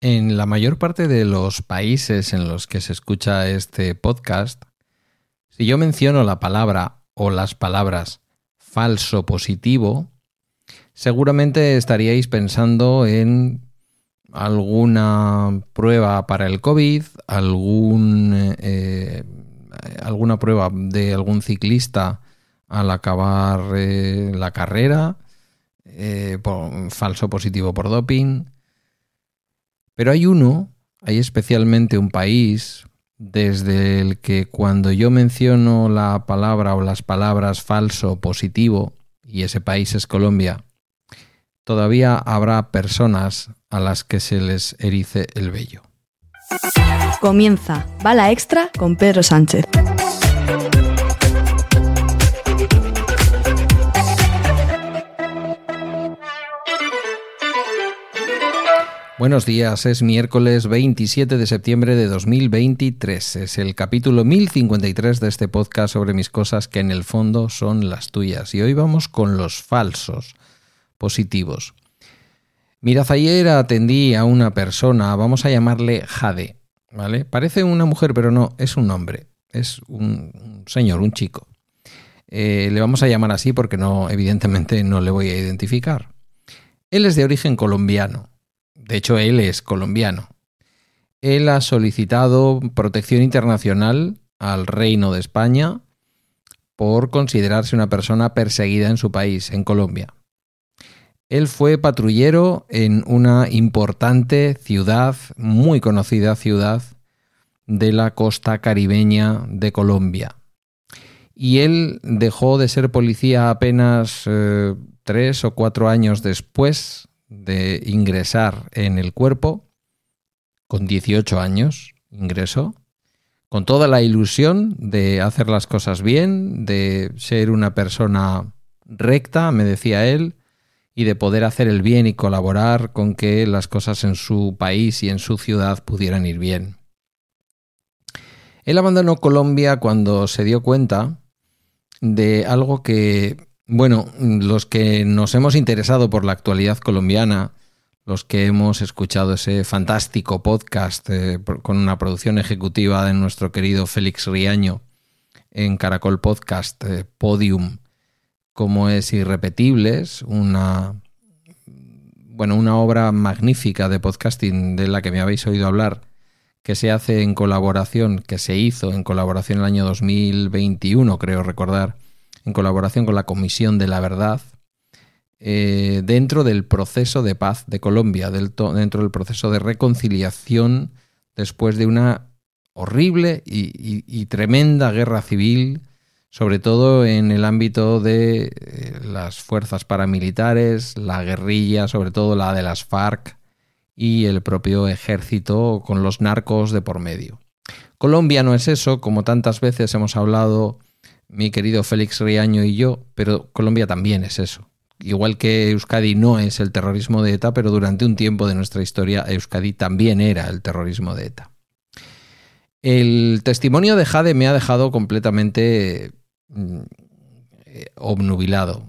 En la mayor parte de los países en los que se escucha este podcast, si yo menciono la palabra o las palabras falso positivo, seguramente estaríais pensando en alguna prueba para el COVID, algún, eh, alguna prueba de algún ciclista al acabar eh, la carrera, eh, falso positivo por doping. Pero hay uno, hay especialmente un país desde el que cuando yo menciono la palabra o las palabras falso positivo, y ese país es Colombia, todavía habrá personas a las que se les erice el vello. Comienza Bala Extra con Pedro Sánchez. Buenos días, es miércoles 27 de septiembre de 2023. Es el capítulo 1053 de este podcast sobre mis cosas que en el fondo son las tuyas. Y hoy vamos con los falsos positivos. Mirad, ayer atendí a una persona, vamos a llamarle Jade, ¿vale? Parece una mujer, pero no, es un hombre, es un señor, un chico. Eh, le vamos a llamar así porque no, evidentemente no le voy a identificar. Él es de origen colombiano de hecho, él es colombiano. Él ha solicitado protección internacional al Reino de España por considerarse una persona perseguida en su país, en Colombia. Él fue patrullero en una importante ciudad, muy conocida ciudad de la costa caribeña de Colombia. Y él dejó de ser policía apenas eh, tres o cuatro años después de ingresar en el cuerpo, con 18 años ingresó, con toda la ilusión de hacer las cosas bien, de ser una persona recta, me decía él, y de poder hacer el bien y colaborar con que las cosas en su país y en su ciudad pudieran ir bien. Él abandonó Colombia cuando se dio cuenta de algo que bueno, los que nos hemos interesado por la actualidad colombiana, los que hemos escuchado ese fantástico podcast eh, con una producción ejecutiva de nuestro querido Félix Riaño en Caracol Podcast eh, Podium, como es Irrepetibles, una bueno, una obra magnífica de podcasting de la que me habéis oído hablar, que se hace en colaboración, que se hizo en colaboración el año 2021, creo recordar, en colaboración con la Comisión de la Verdad, eh, dentro del proceso de paz de Colombia, dentro del proceso de reconciliación después de una horrible y, tremenda guerra civil, sobre todo en el ámbito de eh, las fuerzas paramilitares, la guerrilla, sobre todo la de las FARC y el propio ejército con los narcos de por medio. Colombia no es eso, como tantas veces hemos hablado mi querido Félix Riaño y yo, pero Colombia también es eso. Igual que Euskadi no es el terrorismo de ETA, pero durante un tiempo de nuestra historia Euskadi también era el terrorismo de ETA. El testimonio de Jade me ha dejado completamente mm, obnubilado,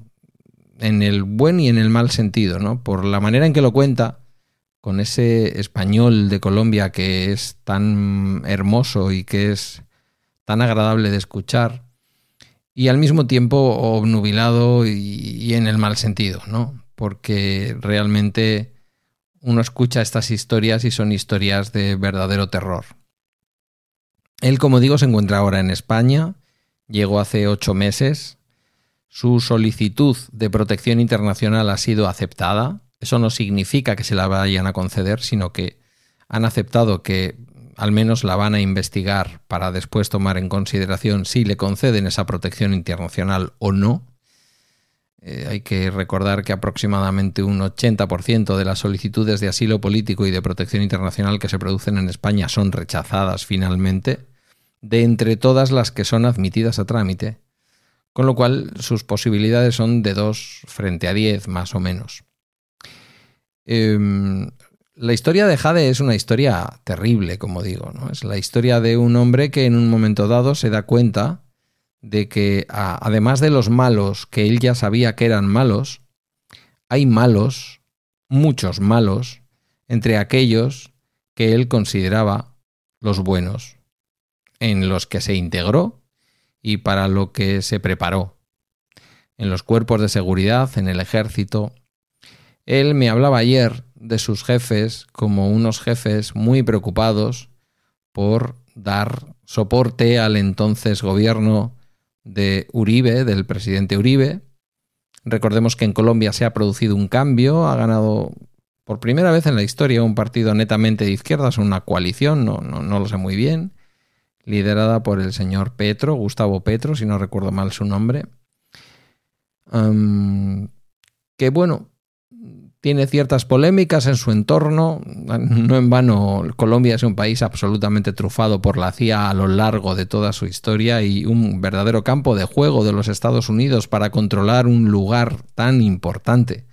en el buen y en el mal sentido, ¿no? Por la manera en que lo cuenta, con ese español de Colombia que es tan hermoso y que es tan agradable de escuchar, y al mismo tiempo obnubilado y, en el mal sentido, ¿no? Porque realmente uno escucha estas historias y son historias de verdadero terror. Él, como digo, se encuentra ahora en España, llegó hace ocho meses, su solicitud de protección internacional ha sido aceptada. Eso no significa que se la vayan a conceder, sino que han aceptado que al menos la van a investigar para después tomar en consideración si le conceden esa protección internacional o no. Eh, hay que recordar que aproximadamente un 80% de las solicitudes de asilo político y de protección internacional que se producen en España son rechazadas finalmente, de entre todas las que son admitidas a trámite, con lo cual sus posibilidades son de 2 frente a 10 más o menos. Em, la historia de Jade es una historia terrible, como digo, ¿no? Es la historia de un hombre que en un momento dado se da cuenta de que además de los malos que él ya sabía que eran malos, hay malos, muchos malos, entre aquellos que él consideraba los buenos, en los que se integró y para lo que se preparó, en los cuerpos de seguridad, en el ejército. Él me hablaba ayer de sus jefes como unos jefes muy preocupados por dar soporte al entonces gobierno de Uribe, del presidente Uribe. Recordemos que en Colombia se ha producido un cambio, ha ganado por primera vez en la historia un partido netamente de izquierdas, una coalición, no, no, lo sé muy bien, liderada por el señor Petro, Gustavo Petro, si no recuerdo mal su nombre. que bueno, tiene ciertas polémicas en su entorno. No en vano, Colombia es un país absolutamente trufado por la CIA a lo largo de toda su historia y un verdadero campo de juego de los Estados Unidos para controlar un lugar tan importante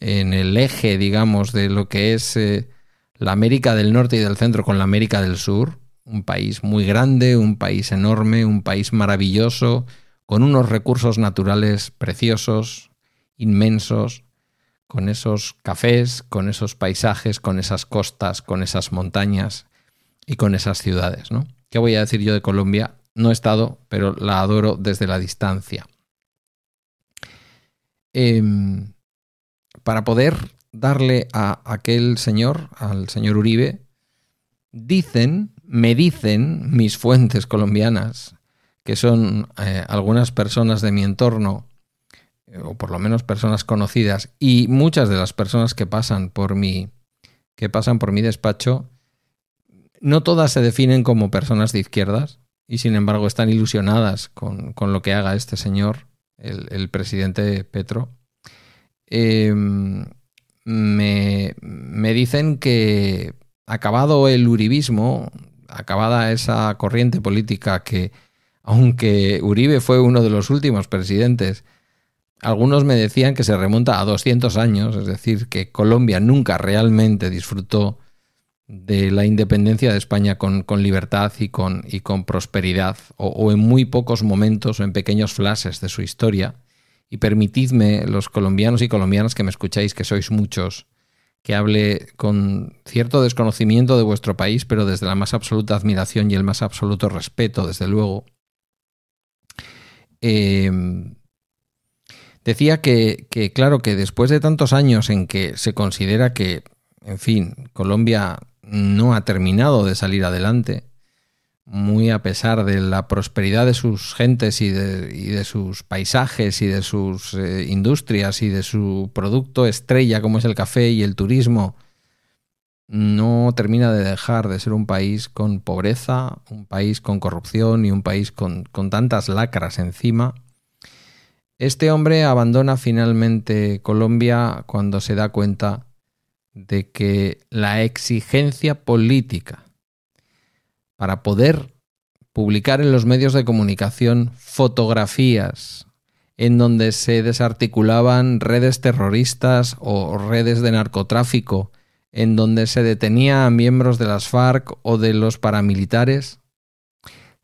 en el eje, digamos, de lo que es eh, la América del Norte y del Centro con la América del Sur. Un país muy grande, un país enorme, un país maravilloso, con unos recursos naturales preciosos, inmensos con esos cafés, con esos paisajes, con esas costas, con esas montañas y con esas ciudades. ¿no? ¿Qué voy a decir yo de Colombia? No he estado, pero la adoro desde la distancia. Em, para poder darle a aquel señor, al señor Uribe, dicen, me dicen mis fuentes colombianas, que son eh, algunas personas de mi entorno o por lo menos personas conocidas, y muchas de las personas que pasan por mi, que pasan por mi despacho, no todas se definen como personas de izquierdas, y sin embargo están ilusionadas con, lo que haga este señor, el, presidente Petro. Em, me, me dicen que acabado el uribismo, acabada esa corriente política que, aunque Uribe fue uno de los últimos presidentes algunos me decían que se remonta a 200 años, es decir, que Colombia nunca realmente disfrutó de la independencia de España con, libertad y con, y con prosperidad, o, en muy pocos momentos o en pequeños flashes de su historia. Y permitidme, los colombianos y colombianas que me escucháis, que sois muchos, que hable con cierto desconocimiento de vuestro país, pero desde la más absoluta admiración y el más absoluto respeto, desde luego. Eh, Decía que, claro, que después de tantos años en que se considera que, en fin, Colombia no ha terminado de salir adelante, muy a pesar de la prosperidad de sus gentes y de, sus paisajes y de sus eh, industrias y de su producto estrella como es el café y el turismo, no termina de dejar de ser un país con pobreza, un país con corrupción y un país con, con tantas lacras encima este hombre abandona finalmente Colombia cuando se da cuenta de que la exigencia política para poder publicar en los medios de comunicación fotografías en donde se desarticulaban redes terroristas o redes de narcotráfico, en donde se detenía a miembros de las FARC o de los paramilitares,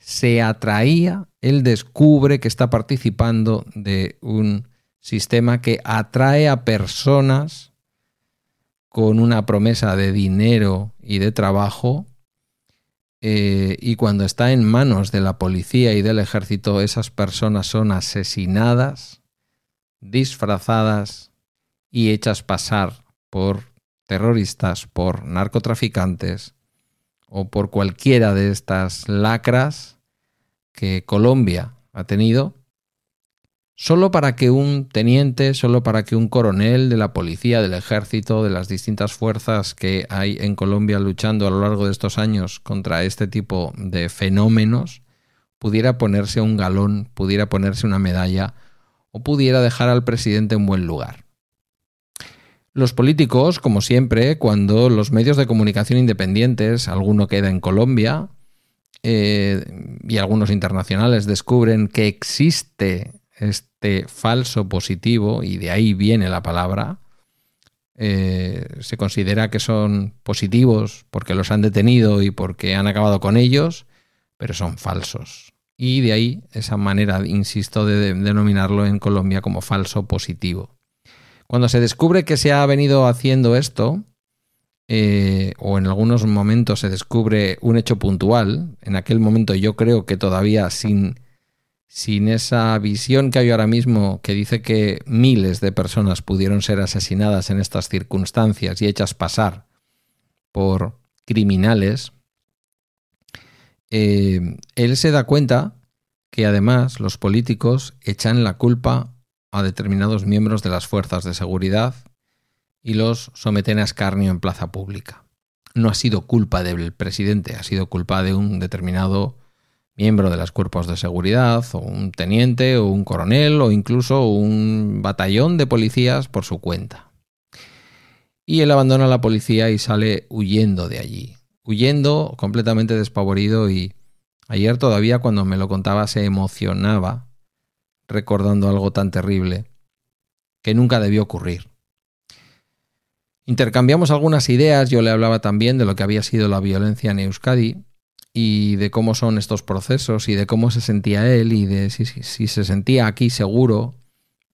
se atraía, él descubre que está participando de un sistema que atrae a personas con una promesa de dinero y de trabajo eh, y cuando está en manos de la policía y del ejército esas personas son asesinadas, disfrazadas y hechas pasar por terroristas, por narcotraficantes o por cualquiera de estas lacras que Colombia ha tenido, solo para que un teniente, solo para que un coronel de la policía, del ejército, de las distintas fuerzas que hay en Colombia luchando a lo largo de estos años contra este tipo de fenómenos, pudiera ponerse un galón, pudiera ponerse una medalla o pudiera dejar al presidente en buen lugar. Los políticos, como siempre, cuando los medios de comunicación independientes, alguno queda en Colombia, eh, y algunos internacionales descubren que existe este falso positivo, y de ahí viene la palabra, eh, se considera que son positivos porque los han detenido y porque han acabado con ellos, pero son falsos. Y de ahí esa manera, insisto, de denominarlo en Colombia como falso positivo. Cuando se descubre que se ha venido haciendo esto, eh, o en algunos momentos se descubre un hecho puntual, en aquel momento yo creo que todavía sin, sin esa visión que hay ahora mismo que dice que miles de personas pudieron ser asesinadas en estas circunstancias y hechas pasar por criminales, eh, él se da cuenta que además los políticos echan la culpa a determinados miembros de las fuerzas de seguridad y los someten a escarnio en plaza pública. No ha sido culpa del presidente, ha sido culpa de un determinado miembro de los cuerpos de seguridad, o un teniente, o un coronel, o incluso un batallón de policías por su cuenta. Y él abandona la policía y sale huyendo de allí, huyendo completamente despavorido y ayer todavía cuando me lo contaba se emocionaba recordando algo tan terrible que nunca debió ocurrir. Intercambiamos algunas ideas, yo le hablaba también de lo que había sido la violencia en Euskadi y de cómo son estos procesos y de cómo se sentía él y de si, se sentía aquí seguro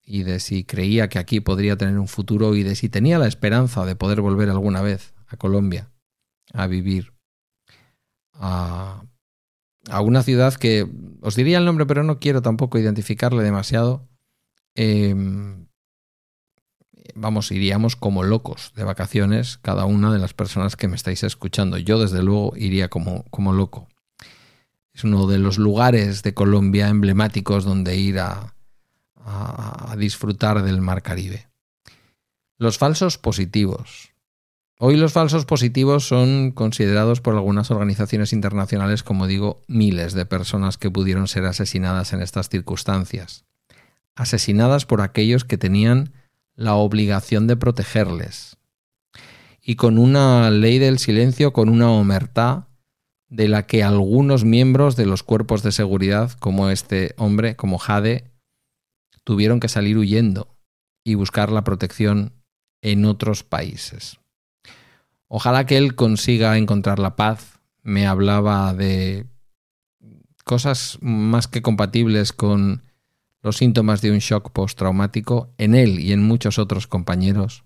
y de si creía que aquí podría tener un futuro y de si tenía la esperanza de poder volver alguna vez a Colombia a vivir a, a una ciudad que os diría el nombre pero no quiero tampoco identificarle demasiado. Eh, vamos, iríamos como locos de vacaciones cada una de las personas que me estáis escuchando. Yo desde luego iría como, como loco. Es uno de los lugares de Colombia emblemáticos donde ir a disfrutar del mar Caribe. Los falsos positivos. Hoy los falsos positivos son considerados por algunas organizaciones internacionales, como digo, miles de personas que pudieron ser asesinadas en estas circunstancias. Asesinadas por aquellos que tenían la obligación de protegerles. Y con una ley del silencio, con una omertá de la que algunos miembros de los cuerpos de seguridad, como este hombre, como Jade, tuvieron que salir huyendo y buscar la protección en otros países. Ojalá que él consiga encontrar la paz. Me hablaba de cosas más que compatibles con los síntomas de un shock postraumático en él y en muchos otros compañeros.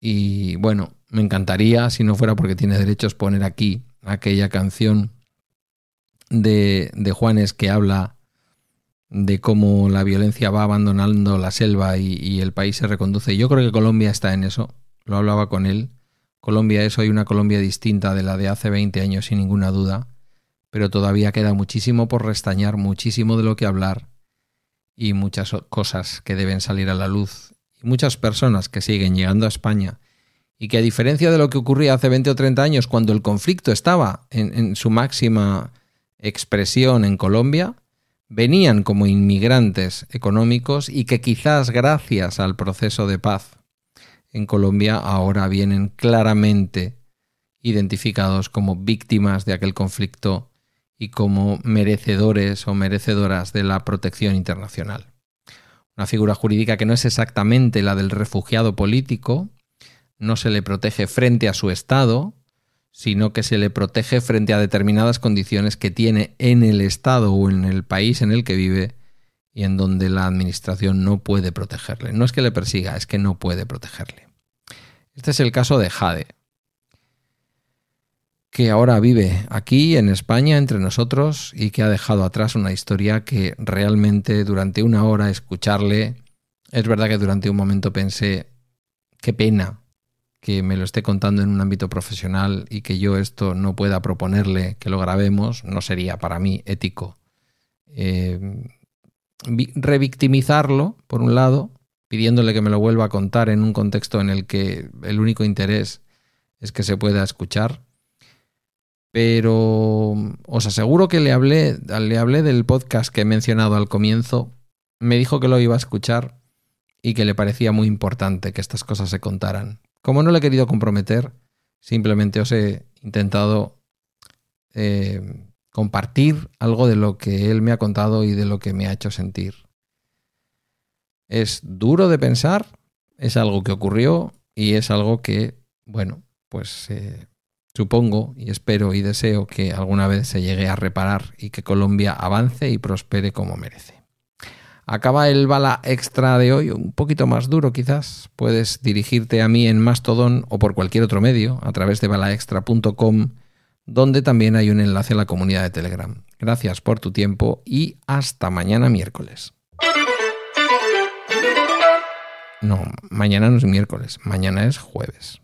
Y bueno, me encantaría, si no fuera porque tiene derechos, poner aquí aquella canción de, de Juanes que habla de cómo la violencia va abandonando la selva y, y, el país se reconduce. Yo creo que Colombia está en eso. Lo hablaba con él. Colombia es hoy una Colombia distinta de la de hace 20 años, sin ninguna duda. Pero todavía queda muchísimo por restañar, muchísimo de lo que hablar y muchas cosas que deben salir a la luz y muchas personas que siguen llegando a España y que a diferencia de lo que ocurría hace 20 o 30 años cuando el conflicto estaba en, en su máxima expresión en Colombia, venían como inmigrantes económicos y que quizás gracias al proceso de paz en Colombia ahora vienen claramente identificados como víctimas de aquel conflicto y como merecedores o merecedoras de la protección internacional. Una figura jurídica que no es exactamente la del refugiado político, no se le protege frente a su Estado, sino que se le protege frente a determinadas condiciones que tiene en el Estado o en el país en el que vive y en donde la Administración no puede protegerle. No es que le persiga, es que no puede protegerle. Este es el caso de Jade, que ahora vive aquí en España entre nosotros y que ha dejado atrás una historia que realmente durante una hora escucharle, es verdad que durante un momento pensé, qué pena que me lo esté contando en un ámbito profesional y que yo esto no pueda proponerle que lo grabemos, no sería para mí ético. Eh, revictimizarlo, por un lado, pidiéndole que me lo vuelva a contar en un contexto en el que el único interés es que se pueda escuchar pero os aseguro que le hablé, le hablé del podcast que he mencionado al comienzo. Me dijo que lo iba a escuchar y que le parecía muy importante que estas cosas se contaran. Como no le he querido comprometer, simplemente os he intentado eh, compartir algo de lo que él me ha contado y de lo que me ha hecho sentir. Es duro de pensar, es algo que ocurrió y es algo que, bueno, pues eh, Supongo y espero y deseo que alguna vez se llegue a reparar y que Colombia avance y prospere como merece. Acaba el bala extra de hoy, un poquito más duro quizás. Puedes dirigirte a mí en Mastodon o por cualquier otro medio a través de balaextra.com, donde también hay un enlace a la comunidad de Telegram. Gracias por tu tiempo y hasta mañana miércoles. No, mañana no es miércoles, mañana es jueves.